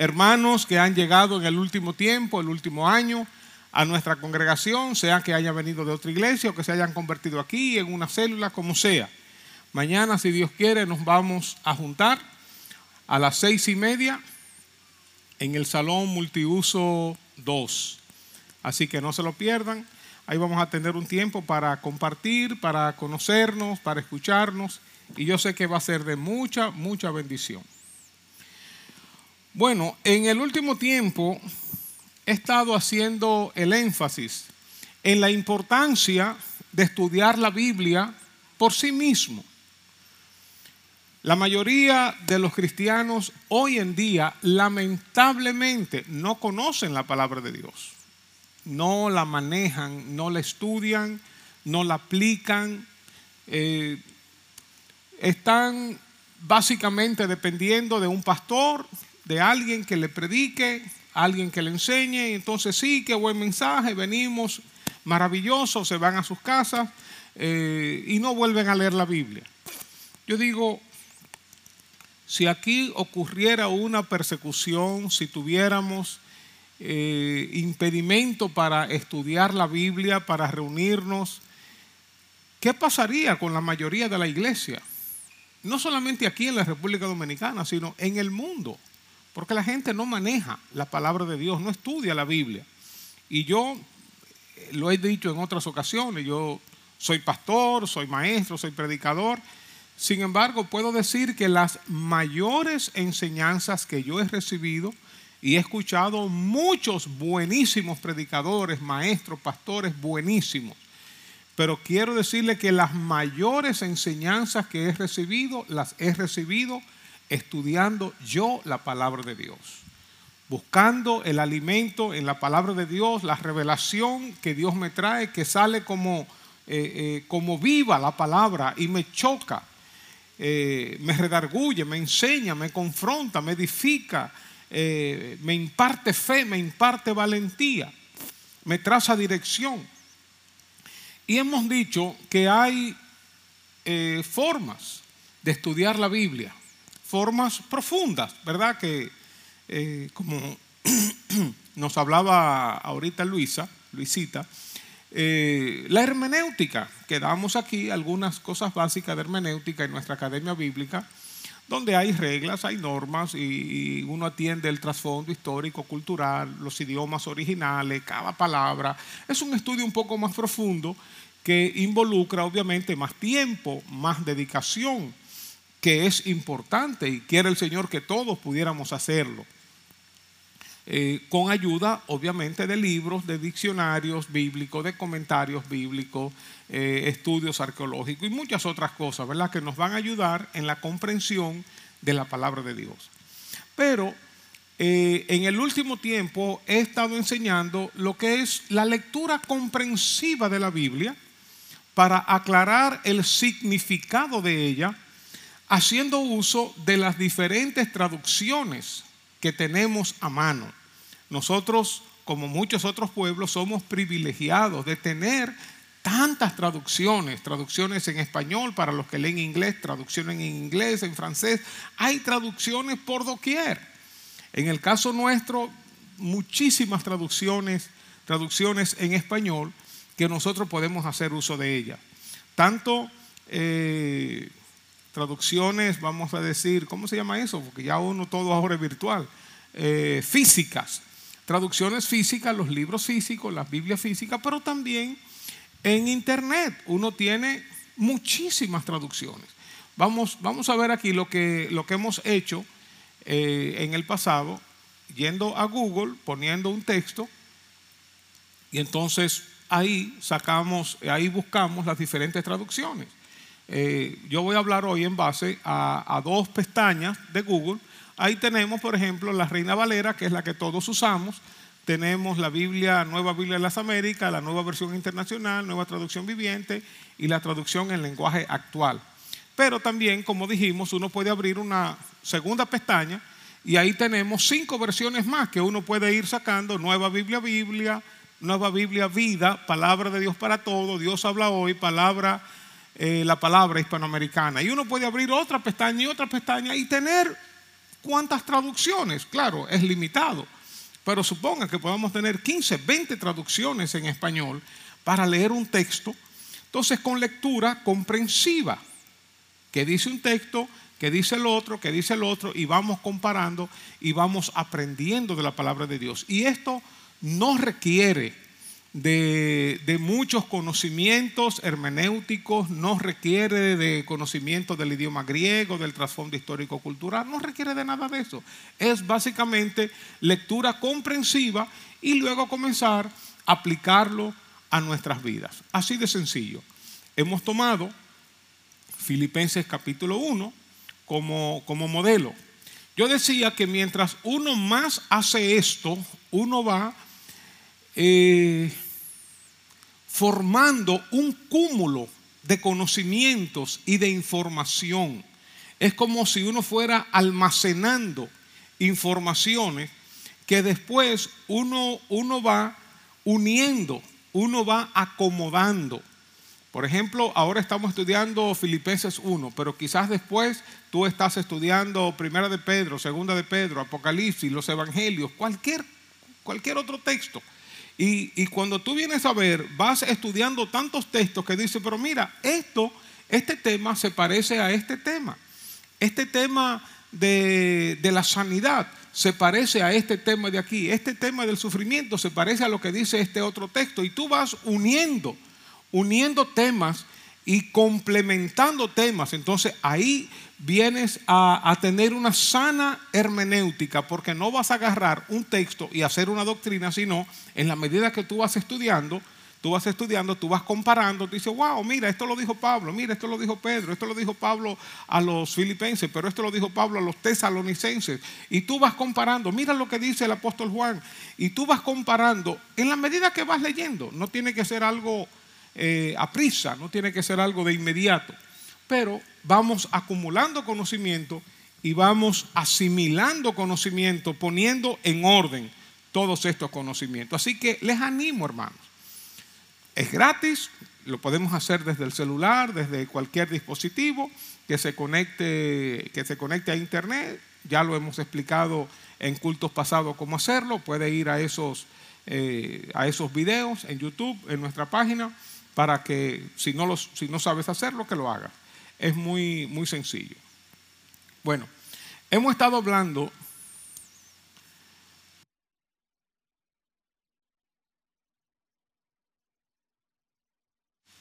hermanos que han llegado en el último tiempo, el último año, a nuestra congregación, sea que hayan venido de otra iglesia o que se hayan convertido aquí en una célula, como sea. Mañana, si Dios quiere, nos vamos a juntar a las seis y media en el Salón Multiuso 2. Así que no se lo pierdan. Ahí vamos a tener un tiempo para compartir, para conocernos, para escucharnos. Y yo sé que va a ser de mucha, mucha bendición. Bueno, en el último tiempo he estado haciendo el énfasis en la importancia de estudiar la Biblia por sí mismo. La mayoría de los cristianos hoy en día lamentablemente no conocen la palabra de Dios, no la manejan, no la estudian, no la aplican, eh, están básicamente dependiendo de un pastor, de alguien que le predique, alguien que le enseñe, entonces sí, qué buen mensaje, venimos, maravilloso, se van a sus casas eh, y no vuelven a leer la Biblia. Yo digo, si aquí ocurriera una persecución, si tuviéramos eh, impedimento para estudiar la Biblia, para reunirnos, ¿qué pasaría con la mayoría de la iglesia? No solamente aquí en la República Dominicana, sino en el mundo. Porque la gente no maneja la palabra de Dios, no estudia la Biblia. Y yo eh, lo he dicho en otras ocasiones, yo soy pastor, soy maestro, soy predicador. Sin embargo, puedo decir que las mayores enseñanzas que yo he recibido y he escuchado muchos buenísimos predicadores, maestros, pastores buenísimos. Pero quiero decirle que las mayores enseñanzas que he recibido las he recibido estudiando yo la palabra de Dios, buscando el alimento en la palabra de Dios, la revelación que Dios me trae, que sale como, eh, eh, como viva la palabra y me choca, eh, me redarguye, me enseña, me confronta, me edifica, me imparte fe, me imparte valentía, me traza dirección. Y hemos dicho que hay formas de estudiar la Biblia formas profundas, ¿verdad? Que eh, como nos hablaba ahorita Luisa, Luisita, eh, la hermenéutica, que damos aquí algunas cosas básicas de hermenéutica en nuestra academia bíblica, donde hay reglas, hay normas y, uno atiende el trasfondo histórico, cultural, los idiomas originales, cada palabra. Es un estudio un poco más profundo que involucra obviamente más tiempo, más dedicación que es importante y quiere el Señor que todos pudiéramos hacerlo. Eh, con ayuda, obviamente, de libros, de diccionarios bíblicos, de comentarios bíblicos, eh, estudios arqueológicos y muchas otras cosas, ¿verdad? Que nos van a ayudar en la comprensión de la palabra de Dios. Pero eh, en el último tiempo he estado enseñando lo que es la lectura comprensiva de la Biblia para aclarar el significado de ella haciendo uso de las diferentes traducciones que tenemos a mano. Nosotros, como muchos otros pueblos, somos privilegiados de tener tantas traducciones, traducciones en español para los que leen inglés, traducciones en inglés, en francés, hay traducciones por doquier. En el caso nuestro, muchísimas traducciones, traducciones en español que nosotros podemos hacer uso de ellas. Tanto eh, traducciones, vamos a decir, ¿cómo se llama eso? Porque ya uno todo ahora es virtual. Eh, físicas, traducciones físicas, los libros físicos, las Biblias físicas, pero también en Internet uno tiene muchísimas traducciones. Vamos, vamos a ver aquí lo que, lo que hemos hecho eh, en el pasado, yendo a Google, poniendo un texto, y entonces ahí sacamos, ahí buscamos las diferentes traducciones. Eh, yo voy a hablar hoy en base a, dos pestañas de Google. Ahí tenemos, por ejemplo, la Reina Valera, que es la que todos usamos. Tenemos la Biblia, Nueva Biblia de las Américas, la nueva versión internacional, nueva traducción viviente y la traducción en lenguaje actual. Pero también, como dijimos, uno puede abrir una segunda pestaña y ahí tenemos cinco versiones más que uno puede ir sacando. Nueva Biblia, Biblia, Nueva Biblia, Vida, Palabra de Dios para todo, Dios habla hoy, Palabra eh, la palabra hispanoamericana. Y uno puede abrir otra pestaña y otra pestaña y tener ¿Cuántas traducciones? Claro, es limitado. Pero suponga que podamos tener 15, 20 traducciones en español para leer un texto. Entonces, con lectura comprensiva, que dice un texto, que dice el otro, que dice el otro, y vamos comparando y vamos aprendiendo de la palabra de Dios. Y esto no requiere de, muchos conocimientos hermenéuticos, no requiere de conocimiento del idioma griego, del trasfondo histórico-cultural, no requiere de nada de eso. Es básicamente lectura comprensiva y luego comenzar a aplicarlo a nuestras vidas. Así de sencillo. Hemos tomado Filipenses capítulo 1 como, como modelo. Yo decía que mientras uno más hace esto, uno va eh, formando un cúmulo de conocimientos y de información. Es como si uno fuera almacenando informaciones que después uno, uno va uniendo, uno va acomodando. Por ejemplo, ahora estamos estudiando Filipenses 1, pero quizás después tú estás estudiando Primera de Pedro, Segunda de Pedro, Apocalipsis, los Evangelios, cualquier, cualquier otro texto. Y, cuando tú vienes a ver, vas estudiando tantos textos que dice, pero mira, esto, este tema se parece a este tema. Este tema de, de, la sanidad se parece a este tema de aquí. Este tema del sufrimiento se parece a lo que dice este otro texto. Y tú vas uniendo, uniendo temas y complementando temas. Entonces ahí vienes a, tener una sana hermenéutica, porque no vas a agarrar un texto y hacer una doctrina, sino en la medida que tú vas estudiando, tú vas estudiando, tú vas comparando, tú dices, wow, mira, esto lo dijo Pablo, mira, esto lo dijo Pedro, esto lo dijo Pablo a los filipenses, pero esto lo dijo Pablo a los tesalonicenses. Y tú vas comparando, mira lo que dice el apóstol Juan, y tú vas comparando en la medida que vas leyendo, no tiene que ser algo eh, a prisa, no tiene que ser algo de inmediato pero vamos acumulando conocimiento y vamos asimilando conocimiento, poniendo en orden todos estos conocimientos. Así que les animo, hermanos. Es gratis, lo podemos hacer desde el celular, desde cualquier dispositivo que se conecte, que se conecte a internet. Ya lo hemos explicado en cultos pasados cómo hacerlo. Puede ir a esos, eh, a esos videos en YouTube, en nuestra página, para que si no, los, si no sabes hacerlo, que lo hagas es muy, muy sencillo. Bueno, hemos estado hablando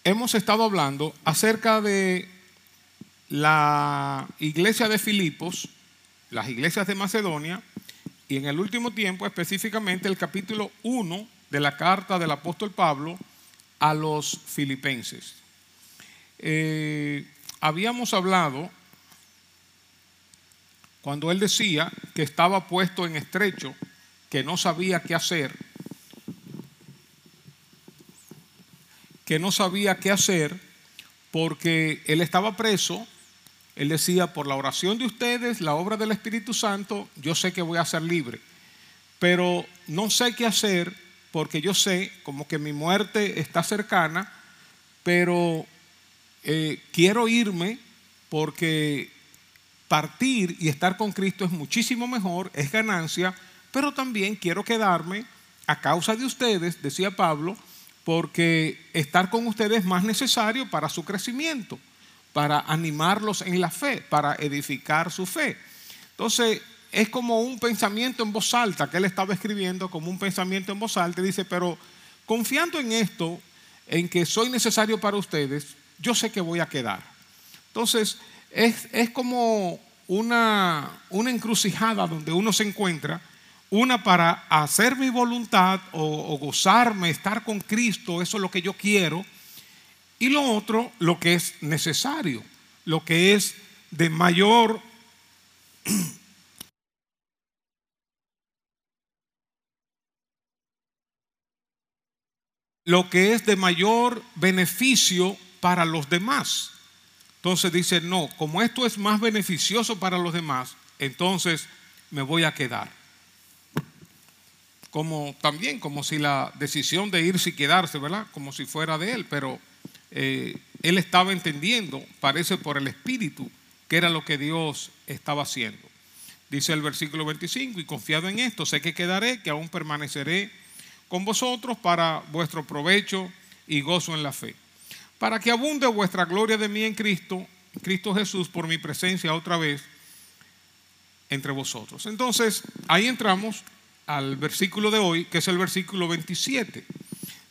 hemos estado hablando acerca de la iglesia de Filipos, las iglesias de Macedonia, y en el último tiempo específicamente el capítulo 1 de la carta del apóstol Pablo a los filipenses. Eh, habíamos hablado cuando él decía que estaba puesto en estrecho, que no sabía qué hacer, que no sabía qué hacer porque él estaba preso. Él decía, por la oración de ustedes, la obra del Espíritu Santo, yo sé que voy a ser libre, pero no sé qué hacer porque yo sé como que mi muerte está cercana, pero eh, quiero irme porque partir y estar con Cristo es muchísimo mejor, es ganancia, pero también quiero quedarme a causa de ustedes, decía Pablo, porque estar con ustedes es más necesario para su crecimiento, para animarlos en la fe, para edificar su fe. Entonces, es como un pensamiento en voz alta que él estaba escribiendo, como un pensamiento en voz alta, y dice, pero confiando en esto, en que soy necesario para ustedes, yo sé que voy a quedar. Entonces, es, como una, una, encrucijada donde uno se encuentra, una para hacer mi voluntad o, o gozarme, estar con Cristo, eso es lo que yo quiero, y lo otro, lo que es necesario, lo que es de mayor lo que es de mayor beneficio para los demás. Entonces dice, no, como esto es más beneficioso para los demás, entonces me voy a quedar. Como también, como si la decisión de irse y quedarse, ¿verdad? Como si fuera de él, pero eh, él estaba entendiendo, parece por el Espíritu, que era lo que Dios estaba haciendo. Dice el versículo 25, y confiado en esto, sé que quedaré, que aún permaneceré con vosotros para vuestro provecho y gozo en la fe. Para que abunde vuestra gloria de mí en Cristo, Cristo Jesús, por mi presencia otra vez entre vosotros. Entonces, ahí entramos al versículo de hoy, que es el versículo 27.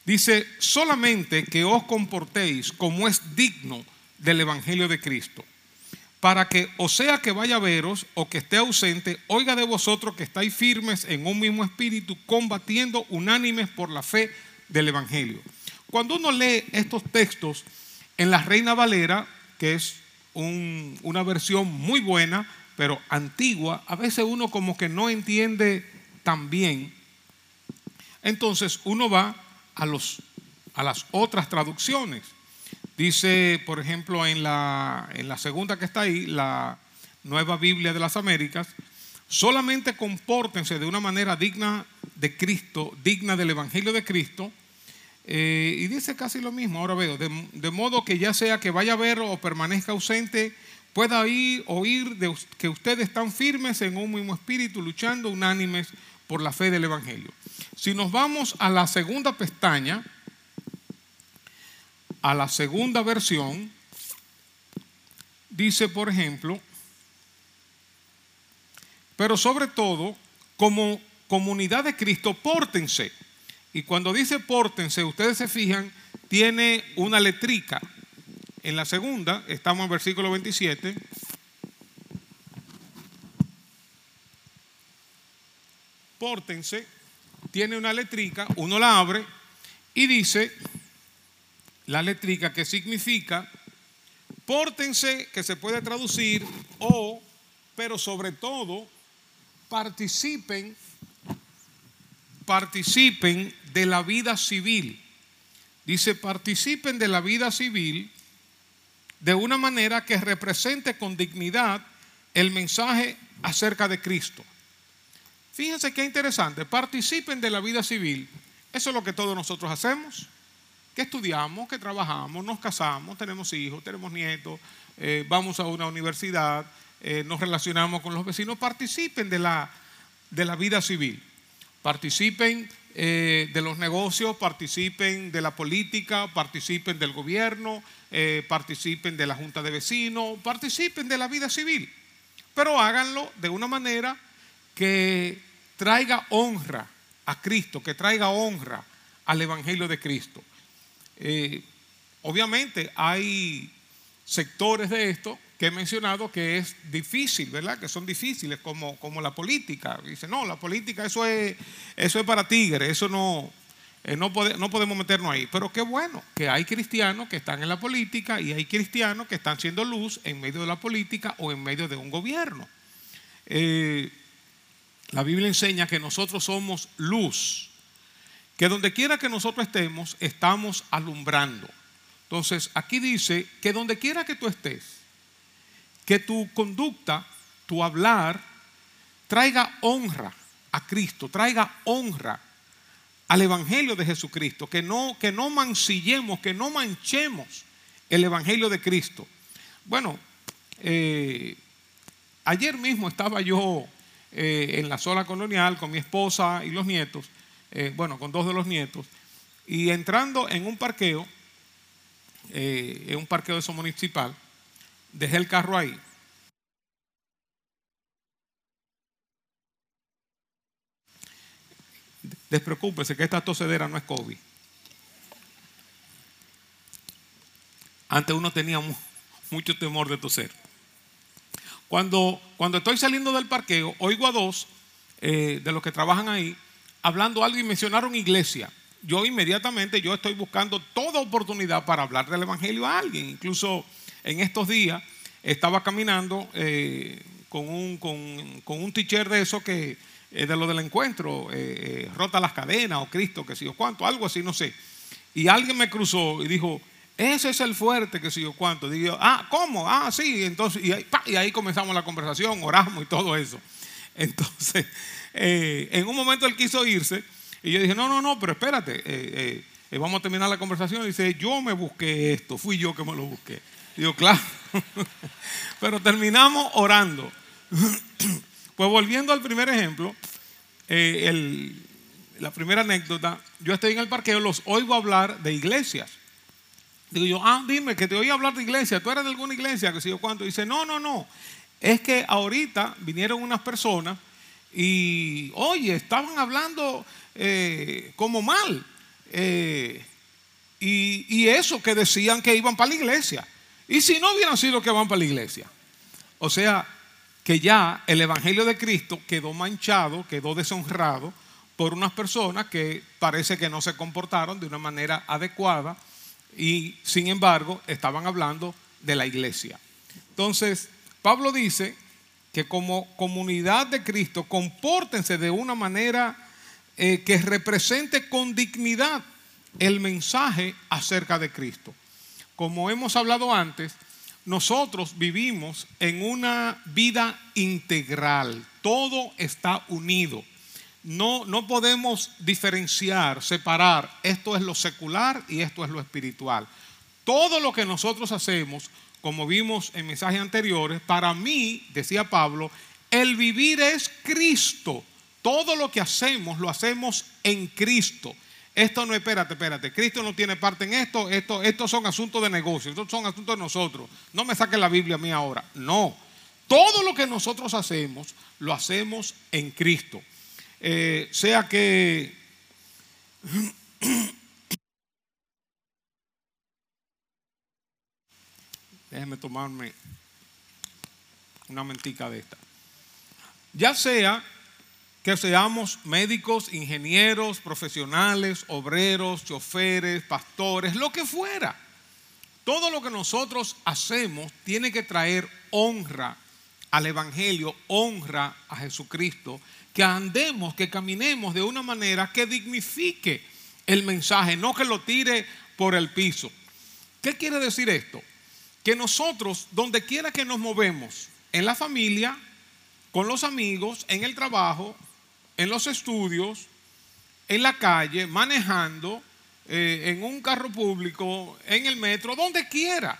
Dice, solamente que os comportéis como es digno del Evangelio de Cristo, para que, o sea que vaya a veros o que esté ausente, oiga de vosotros que estáis firmes en un mismo espíritu, combatiendo unánimes por la fe del Evangelio. Cuando uno lee estos textos en la Reina Valera, que es una versión muy buena, pero antigua, a veces uno como que no entiende tan bien. Entonces uno va a, los, a las otras traducciones. Dice, por ejemplo, en la, en la segunda que está ahí, la Nueva Biblia de las Américas, solamente compórtense de una manera digna de Cristo, digna del Evangelio de Cristo. Eh, y dice casi lo mismo, ahora veo, de, modo que ya sea que vaya a ver o permanezca ausente, pueda oír, oír de, que ustedes están firmes en un mismo espíritu, luchando unánimes por la fe del Evangelio. Si nos vamos a la segunda pestaña, a la segunda versión, dice, por ejemplo, pero sobre todo, como comunidad de Cristo, pórtense. Y cuando dice pórtense, ustedes se fijan, tiene una letrica en la segunda, estamos en versículo 27. Pórtense, tiene una letrica, uno la abre y dice la letrica que significa pórtense, que se puede traducir, o, pero sobre todo, participen, participen de la vida civil. Dice, participen de la vida civil de una manera que represente con dignidad el mensaje acerca de Cristo. Fíjense qué interesante, participen de la vida civil. Eso es lo que todos nosotros hacemos, que estudiamos, que trabajamos, nos casamos, tenemos hijos, tenemos nietos, eh, vamos a una universidad, eh, nos relacionamos con los vecinos. Participen de la, de la vida civil, participen eh, de los negocios, participen de la política, participen del gobierno, eh, participen de la junta de vecinos, participen de la vida civil, pero háganlo de una manera que traiga honra a Cristo, que traiga honra al Evangelio de Cristo. Eh, obviamente hay sectores de esto que he mencionado que es difícil, ¿verdad? Que son difíciles, como, la política. Dice, no, la política eso es, para tigres, eso no, eh, no, podemos meternos ahí. Pero qué bueno que hay cristianos que están en la política y hay cristianos que están siendo luz en medio de la política o en medio de un gobierno. Eh, la Biblia enseña que nosotros somos luz, que donde quiera que nosotros estemos, estamos alumbrando. Entonces, aquí dice que donde quiera que tú estés, que tu conducta, tu hablar, traiga honra a Cristo, traiga honra al Evangelio de Jesucristo, que no, que no mancillemos, que no manchemos el Evangelio de Cristo. Bueno, eh, ayer mismo estaba yo eh, en la zona colonial con mi esposa y los nietos, eh, bueno, con dos de los nietos, y entrando en un parqueo, en un parqueo de eso municipal, dejé el carro ahí Despreocúpese que esta tosedera no es COVID. Antes uno tenía mucho temor de toser. Cuando, cuando estoy saliendo del parqueo, oigo a dos eh, de los que trabajan ahí hablando algo y mencionaron iglesia. Yo inmediatamente yo estoy buscando toda oportunidad para hablar del Evangelio a alguien. Incluso en estos días estaba caminando eh, con un, con, de eso que eh, de lo del encuentro, eh, rota las cadenas o Cristo, que si yo cuánto, algo así, no sé. Y alguien me cruzó y dijo, ese es el fuerte, que si yo cuánto. Digo, ah, ¿cómo? Ah, sí. Entonces, y ahí, y ahí comenzamos la conversación, oramos y todo eso. Entonces, en un momento él quiso irse y yo dije, no, no, no, pero espérate, vamos a terminar la conversación. Y dice, yo me busqué esto, fui yo que me lo busqué. Digo, claro. pero terminamos orando. Pues volviendo al primer ejemplo, eh, la primera anécdota, yo estoy en el parqueo, los oigo hablar de iglesias. Digo yo, ah, dime, que te oí hablar de iglesia, ¿tú eres de alguna iglesia? Que sé yo cuánto. Dice, no, no, no. Es que ahorita vinieron unas personas y, oye, estaban hablando eh, como mal. Eh, y, y, eso que decían que iban para la iglesia. Y si no hubieran sido que van para la iglesia. O sea, que ya el Evangelio de Cristo quedó manchado, quedó deshonrado por unas personas que parece que no se comportaron de una manera adecuada y sin embargo estaban hablando de la iglesia. Entonces, Pablo dice que como comunidad de Cristo compórtense de una manera eh, que represente con dignidad el mensaje acerca de Cristo. Como hemos hablado antes, nosotros vivimos en una vida integral, todo está unido. No, no podemos diferenciar, separar, esto es lo secular y esto es lo espiritual. Todo lo que nosotros hacemos, como vimos en mensajes anteriores, para mí, decía Pablo, el vivir es Cristo. Todo lo que hacemos lo hacemos en Cristo. Esto no, espérate, espérate. Cristo no tiene parte en esto. Esto estos son asuntos de negocio. Estos son asuntos de nosotros. No me saquen la Biblia a mí ahora. No. Todo lo que nosotros hacemos, lo hacemos en Cristo. Eh, sea que déjenme tomarme una mentica de esta. Ya sea que seamos médicos, ingenieros, profesionales, obreros, choferes, pastores, lo que fuera. Todo lo que nosotros hacemos tiene que traer honra al Evangelio, honra a Jesucristo que andemos, que caminemos de una manera que dignifique el mensaje, no que lo tire por el piso. ¿Qué quiere decir esto? Que nosotros, donde quiera que nos movemos, en la familia, con los amigos, en el trabajo, en los estudios, en la calle, manejando, eh, en un carro público, en el metro, donde quiera,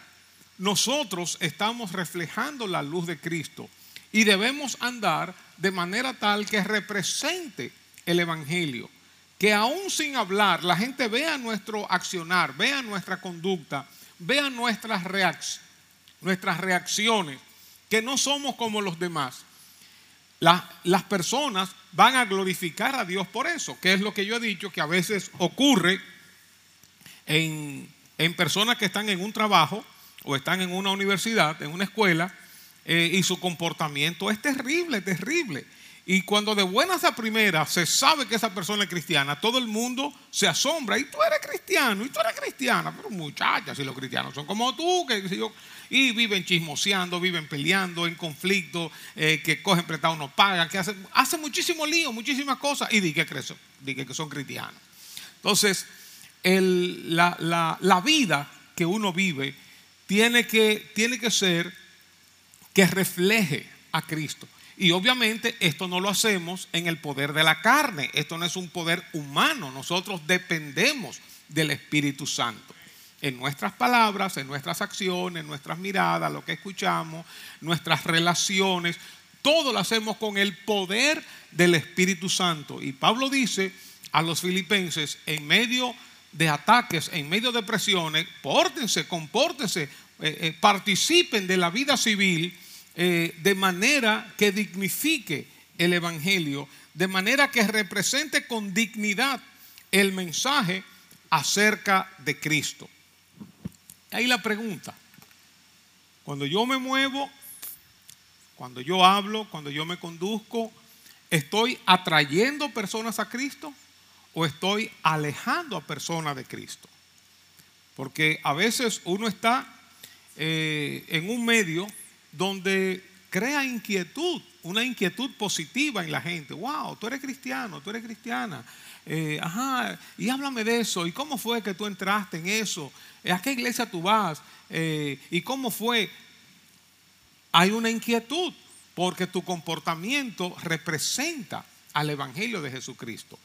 nosotros estamos reflejando la luz de Cristo y debemos andar de manera tal que represente el Evangelio. Que aún sin hablar, la gente vea nuestro accionar, vea nuestra conducta, vea nuestras, nuestras reacciones, que no somos como los demás. Las personas van a glorificar a Dios por eso, que es lo que yo he dicho, que a veces ocurre en, en personas que están en un trabajo o están en una universidad, en una escuela, eh, y su comportamiento es terrible, terrible. Y cuando de buenas a primeras se sabe que esa persona es cristiana, todo el mundo se asombra. Y tú eres cristiano, y tú eres cristiana. Pero muchachas, si los cristianos son como tú, que, y viven chismoseando, viven peleando, en conflicto, eh, que cogen prestado, no pagan, que hacen, hace muchísimo lío, muchísimas cosas. Y di que son cristianos. Entonces, la, la, vida que uno vive tiene que, tiene que ser que refleje a Cristo. Y obviamente esto no lo hacemos en el poder de la carne, esto no es un poder humano, nosotros dependemos del Espíritu Santo. En nuestras palabras, en nuestras acciones, en nuestras miradas, lo que escuchamos, nuestras relaciones, todo lo hacemos con el poder del Espíritu Santo. Y Pablo dice a los filipenses, en medio de ataques, en medio de presiones, pórtense, compórtense, eh, eh, participen de la vida civil eh, de manera que dignifique el Evangelio, de manera que represente con dignidad el mensaje acerca de Cristo. Ahí la pregunta, cuando yo me muevo, cuando yo hablo, cuando yo me conduzco, ¿estoy atrayendo personas a Cristo o estoy alejando a personas de Cristo? Porque a veces uno está eh, en un medio donde crea inquietud, una inquietud positiva en la gente. Wow, tú eres cristiano, tú eres cristiana. Eh, ajá, y háblame de eso. ¿Y cómo fue que tú entraste en eso? ¿A qué iglesia tú vas? Eh, ¿Y cómo fue? Hay una inquietud porque tu comportamiento representa al Evangelio de Jesucristo.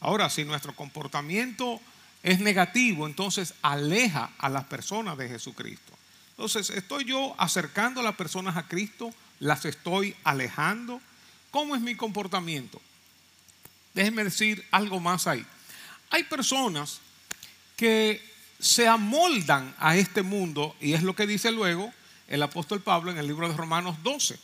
Ahora, si nuestro comportamiento es negativo, entonces aleja a las personas de Jesucristo. Entonces, ¿estoy yo acercando a las personas a Cristo? ¿Las estoy alejando? ¿Cómo es mi comportamiento? Déjenme decir algo más ahí. Hay personas que se amoldan a este mundo, y es lo que dice luego el apóstol Pablo en el libro de Romanos 12.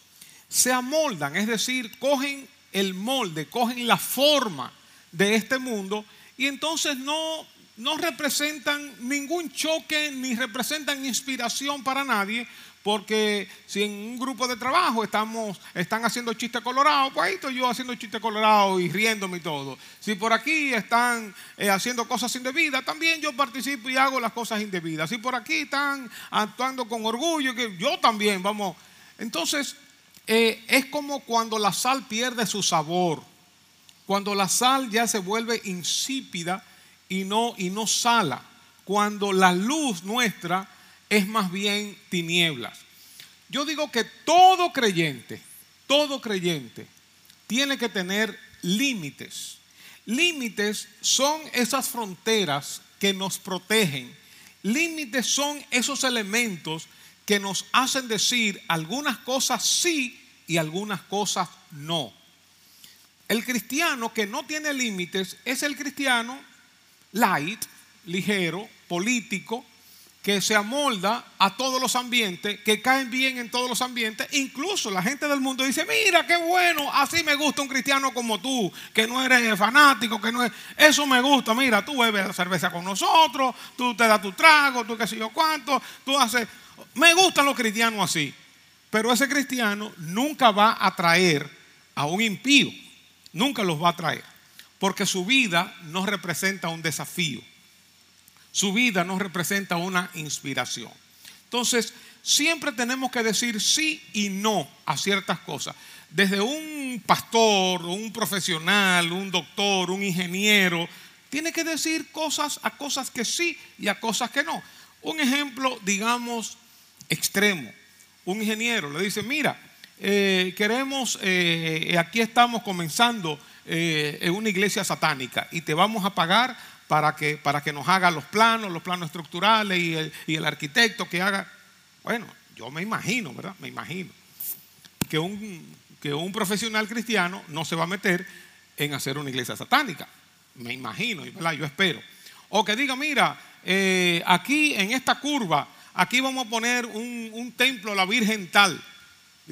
Se amoldan, es decir, cogen el molde, cogen la forma de este mundo y entonces no, no representan ningún choque ni representan inspiración para nadie, porque si en un grupo de trabajo estamos, están haciendo chiste colorado, pues ahí estoy yo haciendo chiste colorado y riéndome y todo. Si por aquí están eh, haciendo cosas indebidas, también yo participo y hago las cosas indebidas. Si por aquí están actuando con orgullo, que yo también, vamos. Entonces, eh, es como cuando la sal pierde su sabor, cuando la sal ya se vuelve insípida y no, y no sala, cuando la luz nuestra es más bien tinieblas. Yo digo que todo creyente, todo creyente tiene que tener límites. Límites son esas fronteras que nos protegen. Límites son esos elementos que nos hacen decir algunas cosas sí y algunas cosas no. El cristiano que no tiene límites es el cristiano light, ligero, político, que se amolda a todos los ambientes, que caen bien en todos los ambientes. Incluso la gente del mundo dice, mira, qué bueno, así me gusta un cristiano como tú, que no eres fanático, que no es... Eso me gusta, mira, tú bebes cerveza con nosotros, tú te das tu trago, tú qué sé yo cuánto, tú haces... Me gustan los cristianos así, pero ese cristiano nunca va a traer a un impío, nunca los va a traer, porque su vida no representa un desafío su vida nos representa una inspiración. Entonces, siempre tenemos que decir sí y no a ciertas cosas. Desde un pastor, un profesional, un doctor, un ingeniero, tiene que decir cosas a cosas que sí y a cosas que no. Un ejemplo, digamos, extremo. Un ingeniero le dice, mira, eh, queremos, eh, aquí estamos comenzando eh, en una iglesia satánica y te vamos a pagar para que, para que nos haga los planos, los planos estructurales y el, y el arquitecto que haga. Bueno, yo me imagino, ¿verdad? Me imagino que un, que un profesional cristiano no se va a meter en hacer una iglesia satánica. Me imagino, ¿verdad? Yo espero. O que diga, mira, aquí en esta curva, aquí vamos a poner un, un templo a la Virgen tal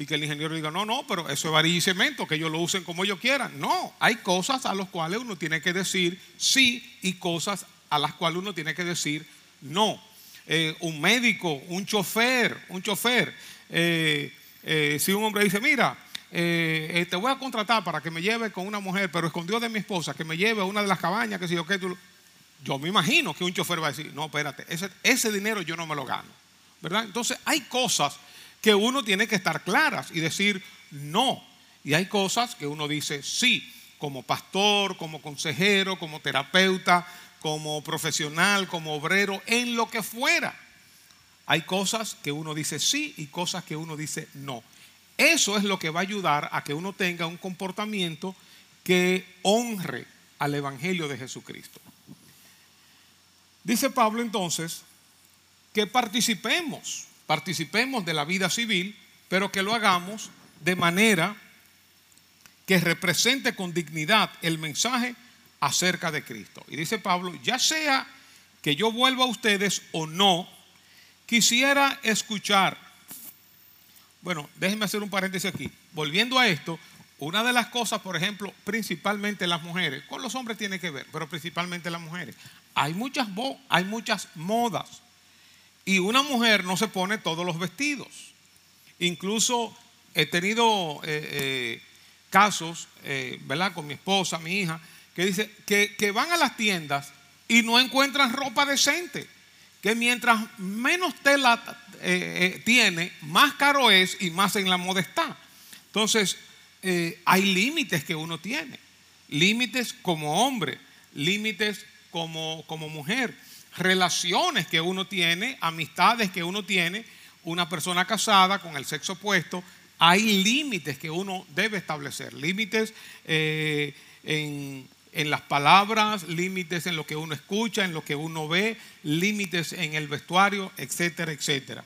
y que el ingeniero diga, no, no, pero eso es varilla y cemento, que ellos lo usen como ellos quieran. No, hay cosas a las cuales uno tiene que decir sí y cosas a las cuales uno tiene que decir no. Eh, un médico, un chofer, un chofer. Eh, eh, si un hombre dice, mira, te voy a contratar para que me lleve con una mujer, pero escondió de mi esposa, que me lleve a una de las cabañas, que si yo que tú... Yo me imagino que un chofer va a decir, no, espérate, ese, ese dinero yo no me lo gano. ¿Verdad? Entonces hay cosas que uno tiene que estar claras y decir no. Y hay cosas que uno dice sí, como pastor, como consejero, como terapeuta, como profesional, como obrero, en lo que fuera. Hay cosas que uno dice sí y cosas que uno dice no. Eso es lo que va a ayudar a que uno tenga un comportamiento que honre al Evangelio de Jesucristo. Dice Pablo entonces que participemos participemos de la vida civil, pero que lo hagamos de manera que represente con dignidad el mensaje acerca de Cristo. Y dice Pablo, ya sea que yo vuelva a ustedes o no, quisiera escuchar. Bueno, déjenme hacer un paréntesis aquí. Volviendo a esto, una de las cosas, por ejemplo, principalmente las mujeres, con los hombres tiene que ver, pero principalmente las mujeres, hay muchas, hay muchas modas y una mujer no se pone todos los vestidos. Incluso he tenido eh, eh, casos, eh, ¿verdad? Con mi esposa, mi hija, que dice que, van a las tiendas y no encuentran ropa decente. Que mientras menos tela tiene, más caro es y más en la moda. Entonces, hay límites que uno tiene. Límites como hombre, límites como, como mujer relaciones que uno tiene, amistades que uno tiene, una persona casada con el sexo opuesto, hay límites que uno debe establecer, límites eh, en, en las palabras, límites en lo que uno escucha, en lo que uno ve, límites en el vestuario, etcétera, etcétera.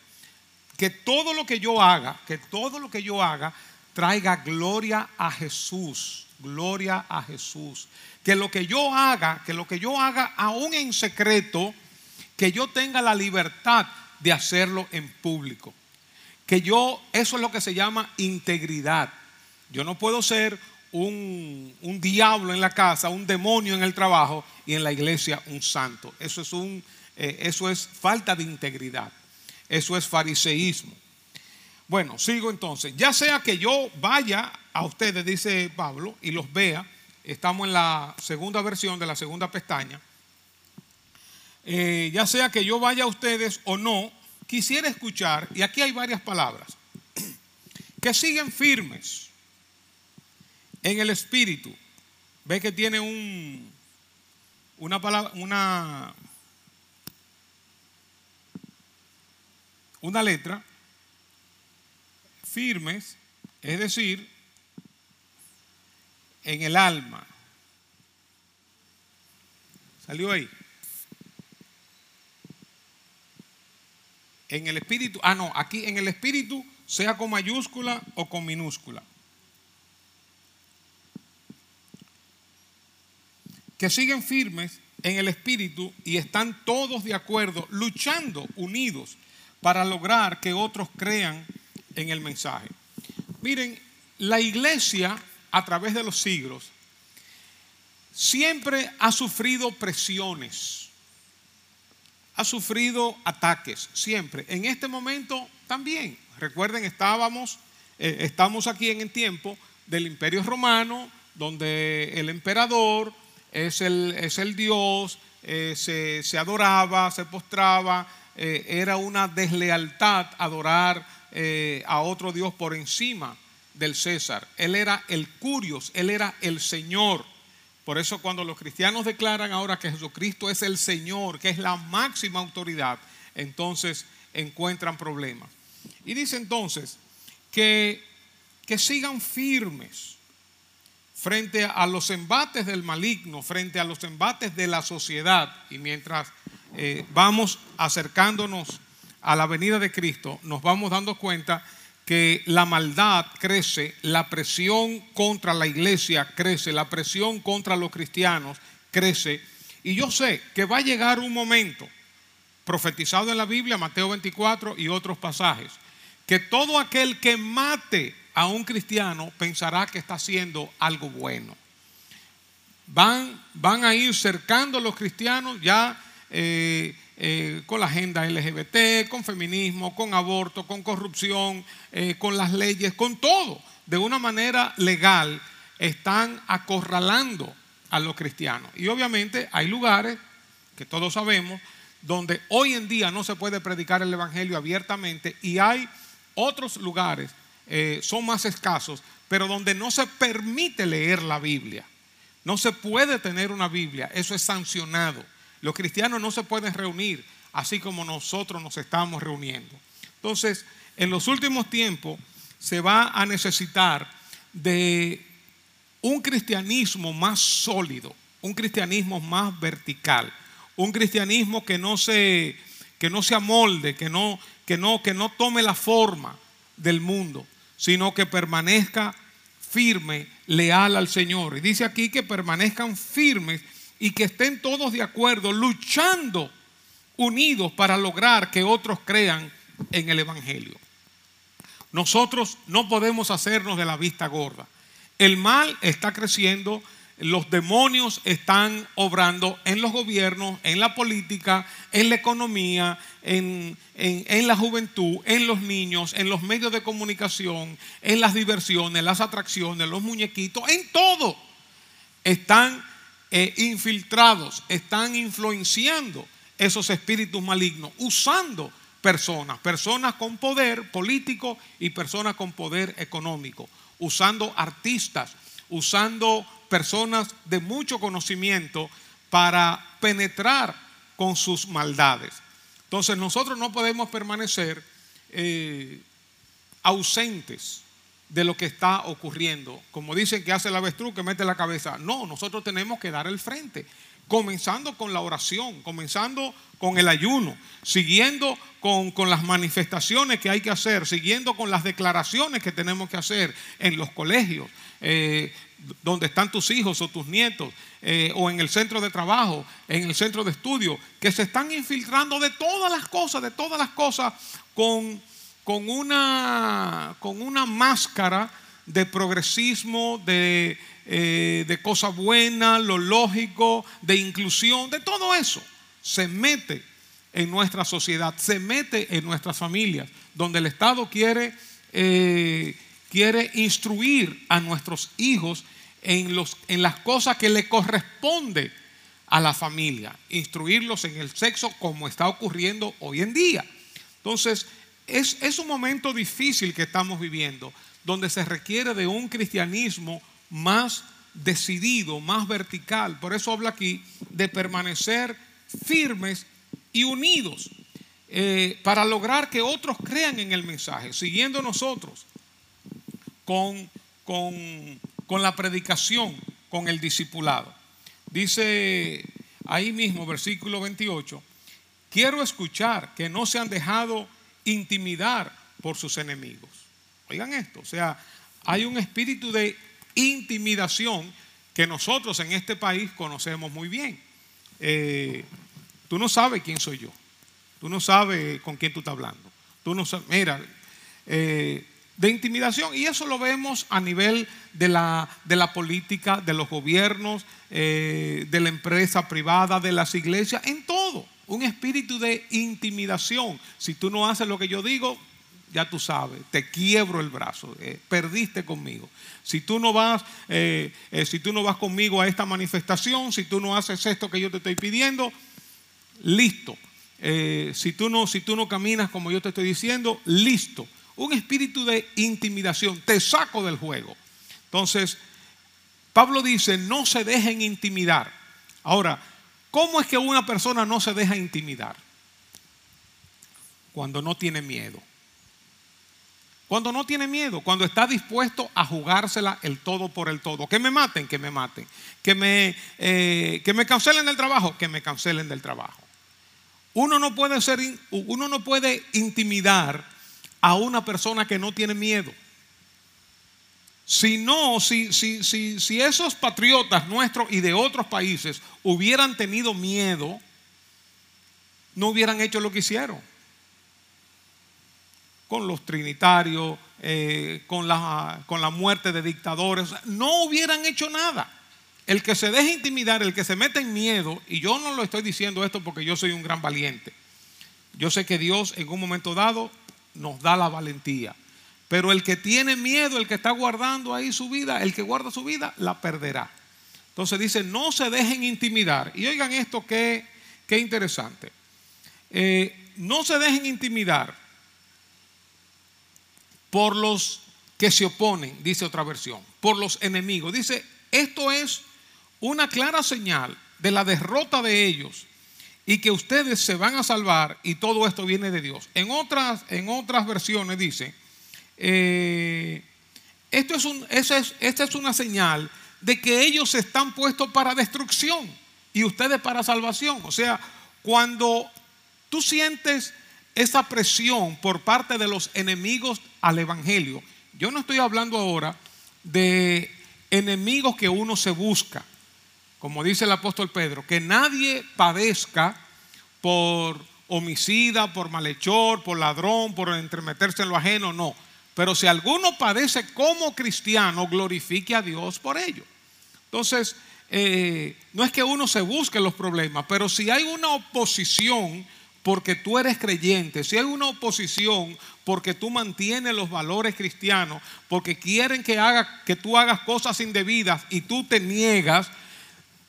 Que todo lo que yo haga, que todo lo que yo haga traiga gloria a Jesús, gloria a Jesús. Que lo que yo haga, que lo que yo haga aún en secreto, que yo tenga la libertad de hacerlo en público. Que yo, eso es lo que se llama integridad. Yo no puedo ser un, diablo en la casa, un demonio en el trabajo y en la iglesia un santo. Eso es, un, eh, eso es falta de integridad. Eso es fariseísmo. Bueno, sigo entonces. Ya sea que yo vaya a ustedes, dice Pablo, y los vea, estamos en la segunda versión de la segunda pestaña. Eh, ya sea que yo vaya a ustedes o no, quisiera escuchar, y aquí hay varias palabras, que siguen firmes en el espíritu. Ve que tiene un, una palabra, una, una letra, firmes, es decir, en el alma. ¿Salió ahí? En el espíritu, ah no, aquí en el espíritu, sea con mayúscula o con minúscula. Que siguen firmes en el espíritu y están todos de acuerdo, luchando unidos para lograr que otros crean en el mensaje. Miren, la iglesia a través de los siglos siempre ha sufrido presiones ha sufrido ataques, siempre. En este momento también. Recuerden, estábamos, eh, estamos aquí en el tiempo del Imperio Romano, donde el emperador es el, es el Dios, eh, se, adoraba, se postraba, eh, era una deslealtad adorar a otro Dios por encima del César. Él era el Curios, él era el Señor. Por eso cuando los cristianos declaran ahora que Jesucristo es el Señor, que es la máxima autoridad, entonces encuentran problemas. Y dice entonces que, que sigan firmes frente a los embates del maligno, frente a los embates de la sociedad. Y mientras eh, vamos acercándonos a la venida de Cristo, nos vamos dando cuenta que la maldad crece, la presión contra la iglesia crece, la presión contra los cristianos crece. Y yo sé que va a llegar un momento, profetizado en la Biblia, Mateo 24 y otros pasajes, que todo aquel que mate a un cristiano pensará que está haciendo algo bueno. Van, van a ir cercando a los cristianos ya. Eh, eh, con la agenda LGBT, con feminismo, con aborto, con corrupción, eh, con las leyes, con todo. De una manera legal están acorralando a los cristianos. Y obviamente hay lugares, que todos sabemos, donde hoy en día no se puede predicar el Evangelio abiertamente y hay otros lugares, eh, son más escasos, pero donde no se permite leer la Biblia. No se puede tener una Biblia, eso es sancionado. Los cristianos no se pueden reunir así como nosotros nos estamos reuniendo. Entonces, en los últimos tiempos se va a necesitar de un cristianismo más sólido, un cristianismo más vertical, un cristianismo que no se, que no se amolde, que no, que, no, que no tome la forma del mundo, sino que permanezca firme, leal al Señor. Y dice aquí que permanezcan firmes y que estén todos de acuerdo, luchando unidos para lograr que otros crean en el Evangelio. Nosotros no podemos hacernos de la vista gorda. El mal está creciendo, los demonios están obrando en los gobiernos, en la política, en la economía, en, en, la juventud, en los niños, en los medios de comunicación, en las diversiones, las atracciones, los muñequitos, en todo. Están e infiltrados están influenciando esos espíritus malignos, usando personas, personas con poder político y personas con poder económico, usando artistas, usando personas de mucho conocimiento para penetrar con sus maldades. Entonces nosotros no podemos permanecer eh, ausentes de lo que está ocurriendo. Como dicen que hace el avestruz que mete la cabeza. No, nosotros tenemos que dar el frente. Comenzando con la oración, comenzando con el ayuno, siguiendo con, las manifestaciones que hay que hacer, siguiendo con las declaraciones que tenemos que hacer en los colegios, eh, donde están tus hijos o tus nietos, eh, o en el centro de trabajo, en el centro de estudio, que se están infiltrando de todas las cosas, de todas las cosas, con con una, con una máscara de progresismo, de, eh, de cosa buena, lo lógico, de inclusión, de todo eso. Se mete en nuestra sociedad, se mete en nuestras familias, donde el Estado quiere, eh, quiere instruir a nuestros hijos en, los, en las cosas que le corresponde a la familia, instruirlos en el sexo como está ocurriendo hoy en día. Entonces, es, un momento difícil que estamos viviendo, donde se requiere de un cristianismo más decidido, más vertical. Por eso habla aquí de permanecer firmes y unidos eh, para lograr que otros crean en el mensaje, siguiendo nosotros con, con, con la predicación, con el discipulado. Dice ahí mismo, versículo 28, quiero escuchar que no se han dejado intimidar por sus enemigos. Oigan esto, o sea, hay un espíritu de intimidación que nosotros en este país conocemos muy bien. Eh, tú no sabes quién soy yo, tú no sabes con quién tú estás hablando, tú no sabes, mira, eh, de intimidación, y eso lo vemos a nivel de la, de la política, de los gobiernos, eh, de la empresa privada, de las iglesias, en todo un espíritu de intimidación. Si tú no haces lo que yo digo, ya tú sabes, te quiebro el brazo, eh, perdiste conmigo. Si tú no vas, eh, eh, si tú no vas conmigo a esta manifestación, si tú no haces esto que yo te estoy pidiendo, listo. si, tú no, si tú no caminas como yo te estoy diciendo, listo. Un espíritu de intimidación, te saco del juego. Entonces, Pablo dice, no se dejen intimidar. Ahora, ¿Cómo es que una persona no se deja intimidar? Cuando no tiene miedo. Cuando no tiene miedo, cuando está dispuesto a jugársela el todo por el todo. Que me maten, que me maten. Que me, eh, que me cancelen del trabajo, que me cancelen del trabajo. Uno no puede ser, uno no puede intimidar a una persona que no tiene miedo. Si no, si, si, si, si esos patriotas nuestros y de otros países hubieran tenido miedo, no hubieran hecho lo que hicieron. Con los trinitarios, eh, con, la, con la muerte de dictadores, no hubieran hecho nada. El que se deje intimidar, el que se mete en miedo, y yo no lo estoy diciendo esto porque yo soy un gran valiente. Yo sé que Dios en un momento dado nos da la valentía. Pero el que tiene miedo, el que está guardando ahí su vida, el que guarda su vida, la perderá. Entonces dice, no se dejen intimidar. Y oigan esto que, interesante. Eh, no se dejen intimidar por los que se oponen, dice otra versión, por los enemigos. Dice, esto es una clara señal de la derrota de ellos y que ustedes se van a salvar y todo esto viene de Dios. En otras, en otras versiones dice, eh, esto es un, es, esta es una señal de que ellos están puestos para destrucción y ustedes para salvación. O sea, cuando tú sientes esa presión por parte de los enemigos al Evangelio, yo no estoy hablando ahora de enemigos que uno se busca, como dice el apóstol Pedro, que nadie padezca por homicida, por malhechor, por ladrón, por entremeterse en lo ajeno, no. Pero si alguno padece como cristiano, glorifique a Dios por ello. Entonces, eh, no es que uno se busque los problemas, pero si hay una oposición porque tú eres creyente, si hay una oposición porque tú mantienes los valores cristianos, porque quieren que, haga, que tú hagas cosas indebidas y tú te niegas,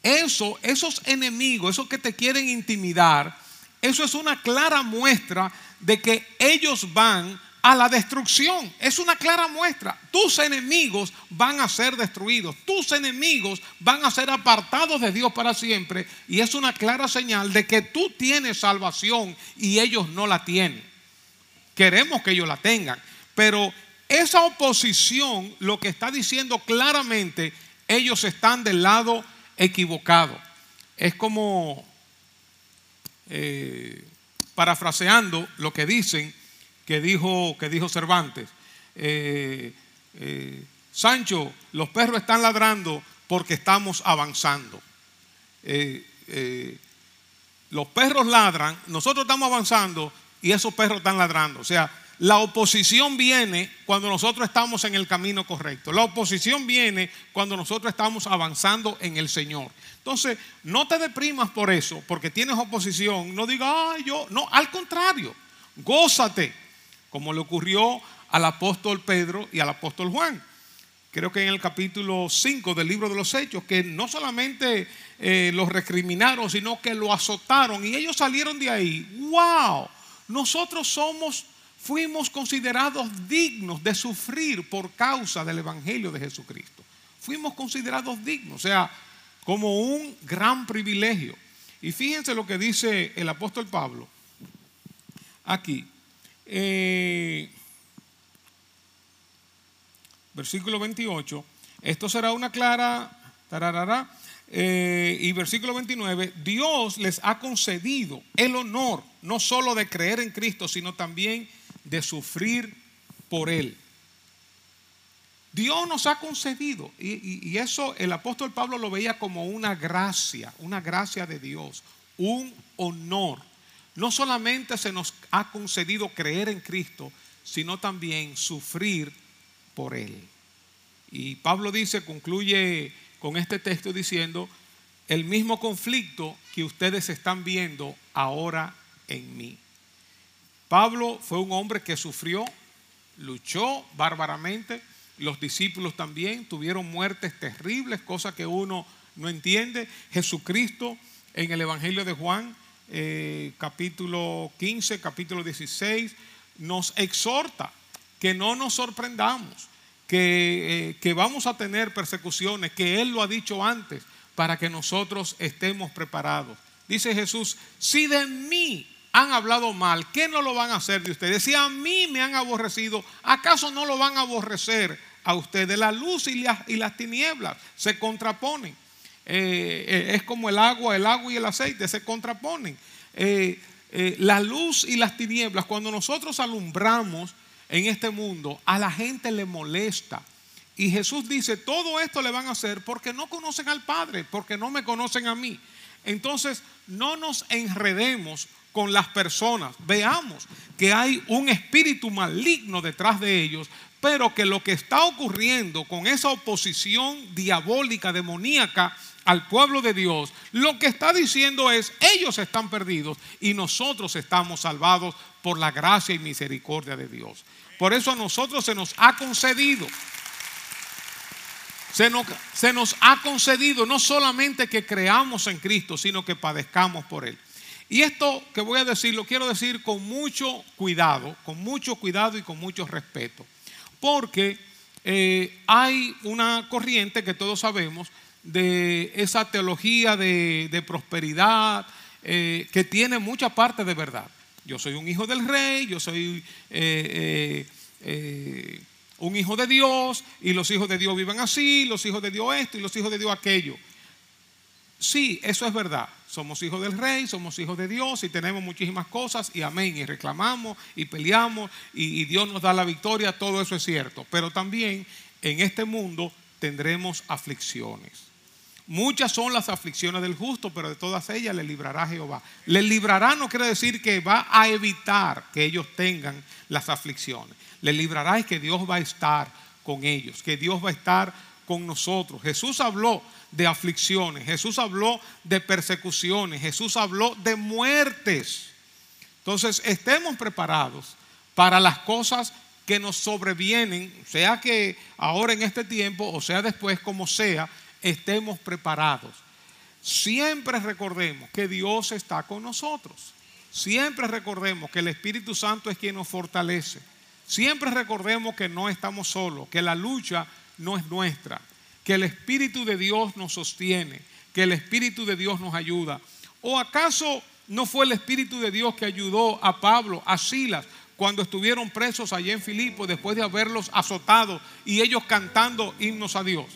eso, esos enemigos, esos que te quieren intimidar, eso es una clara muestra de que ellos van a la destrucción. Es una clara muestra. Tus enemigos van a ser destruidos. Tus enemigos van a ser apartados de Dios para siempre. Y es una clara señal de que tú tienes salvación y ellos no la tienen. Queremos que ellos la tengan. Pero esa oposición lo que está diciendo claramente, ellos están del lado equivocado. Es como, eh, parafraseando lo que dicen, que dijo, que dijo Cervantes. Eh, eh, Sancho, los perros están ladrando porque estamos avanzando. los perros ladran, nosotros estamos avanzando y esos perros están ladrando. O sea, la oposición viene cuando nosotros estamos en el camino correcto. La oposición viene cuando nosotros estamos avanzando en el Señor. Entonces, no te deprimas por eso, porque tienes oposición. No digas, ay, yo. No, al contrario, gózate, como le ocurrió al apóstol Pedro y al apóstol Juan. Creo que en el capítulo 5 del libro de los Hechos, que no solamente eh, los recriminaron, sino que lo azotaron y ellos salieron de ahí. ¡Wow! Nosotros somos fuimos considerados dignos de sufrir por causa del Evangelio de Jesucristo. Fuimos considerados dignos, o sea, como un gran privilegio. Y fíjense lo que dice el apóstol Pablo aquí. Eh, versículo 28. Esto será una clara, tararara, eh, y versículo 29, Dios les ha concedido el honor no solo de creer en Cristo, sino también de sufrir por Él. Dios nos ha concedido, y, eso el apóstol Pablo lo veía como una gracia, una gracia de Dios, un honor. No solamente se nos ha concedido creer en Cristo, sino también sufrir por Él. Y Pablo dice, concluye con este texto diciendo, el mismo conflicto que ustedes están viendo ahora en mí. Pablo fue un hombre que sufrió, luchó bárbaramente, los discípulos también tuvieron muertes terribles, cosas que uno no entiende. Jesucristo en el Evangelio de Juan, eh, capítulo 15, capítulo 16, nos exhorta que no nos sorprendamos, que, eh, que vamos a tener persecuciones, que Él lo ha dicho antes, para que nosotros estemos preparados. Dice Jesús, si de mí han hablado mal, ¿qué no lo van a hacer de ustedes? Si a mí me han aborrecido, ¿acaso no lo van a aborrecer a ustedes? La luz y las, y las tinieblas se contraponen. Eh, eh, es como el agua, el agua y el aceite se contraponen. Eh, la luz y las tinieblas, cuando nosotros alumbramos en este mundo, a la gente le molesta. Y Jesús dice, todo esto le van a hacer porque no conocen al Padre, porque no me conocen a mí. Entonces, no nos enredemos con las personas. Veamos que hay un espíritu maligno detrás de ellos, pero que lo que está ocurriendo con esa oposición diabólica, demoníaca al pueblo de Dios, lo que está diciendo es, ellos están perdidos y nosotros estamos salvados por la gracia y misericordia de Dios. Por eso a nosotros se nos ha concedido se nos, ha concedido no solamente que creamos en Cristo, sino que padezcamos por Él. Y esto que voy a decir lo quiero decir con mucho cuidado, con mucho cuidado y con mucho respeto. Porque eh, hay una corriente que todos sabemos de esa teología de, prosperidad eh, que tiene mucha parte de verdad. Yo soy un hijo del rey, yo soy eh, un hijo de Dios y los hijos de Dios viven así, los hijos de Dios esto y los hijos de Dios aquello. Sí, eso es verdad. Somos hijos del rey, somos hijos de Dios y tenemos muchísimas cosas y amén. Y reclamamos y peleamos y, Dios nos da la victoria, todo eso es cierto. Pero también en este mundo tendremos aflicciones. Muchas son las aflicciones del justo, pero de todas ellas le librará Jehová. Le librará no quiere decir que va a evitar que ellos tengan las aflicciones. Le librará es que Dios va a estar con ellos, que Dios va a estar con nosotros. Jesús habló de aflicciones, Jesús habló de persecuciones, Jesús habló de muertes. Entonces, estemos preparados para las cosas que nos sobrevienen, sea que ahora en este tiempo o sea después, como sea, estemos preparados. Siempre recordemos que Dios está con nosotros. Siempre recordemos que el Espíritu Santo es quien nos fortalece. Siempre recordemos que no estamos solos, que la lucha no es nuestra, que el Espíritu de Dios nos sostiene, que el Espíritu de Dios nos ayuda. ¿O acaso no fue el Espíritu de Dios que ayudó a Pablo, a Silas, cuando estuvieron presos allá en Filipo después de haberlos azotado y ellos cantando himnos a Dios.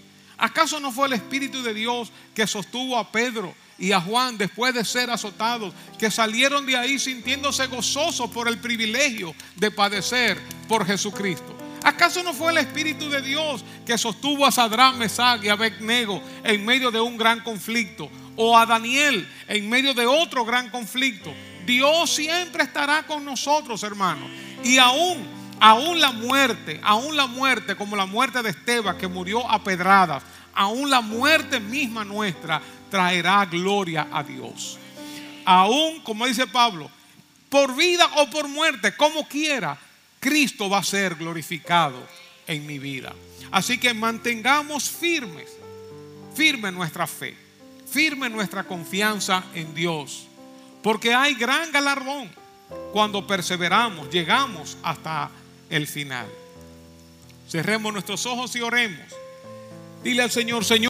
¿Acaso no fue el Espíritu de Dios que sostuvo a Pedro y a Juan después de ser azotados, que salieron de ahí sintiéndose gozosos por el privilegio de padecer por Jesucristo? ¿Acaso no fue el Espíritu de Dios que sostuvo a Sadrán, Mesach y a Abednego en medio de un gran conflicto? O a Daniel en medio de otro gran conflicto. Dios siempre estará con nosotros, hermanos. Y aún, aún la muerte, aún la muerte, como la muerte de Esteban que murió a pedradas, aún la muerte misma nuestra traerá gloria a Dios. Aún, como dice Pablo, por vida o por muerte, como quiera, Cristo va a ser glorificado en mi vida. Así que mantengamos firmes, firme nuestra fe, firme nuestra confianza en Dios, porque hay gran galardón cuando perseveramos, llegamos hasta el final. Cerremos nuestros ojos y oremos. Dile al Señor, Señor.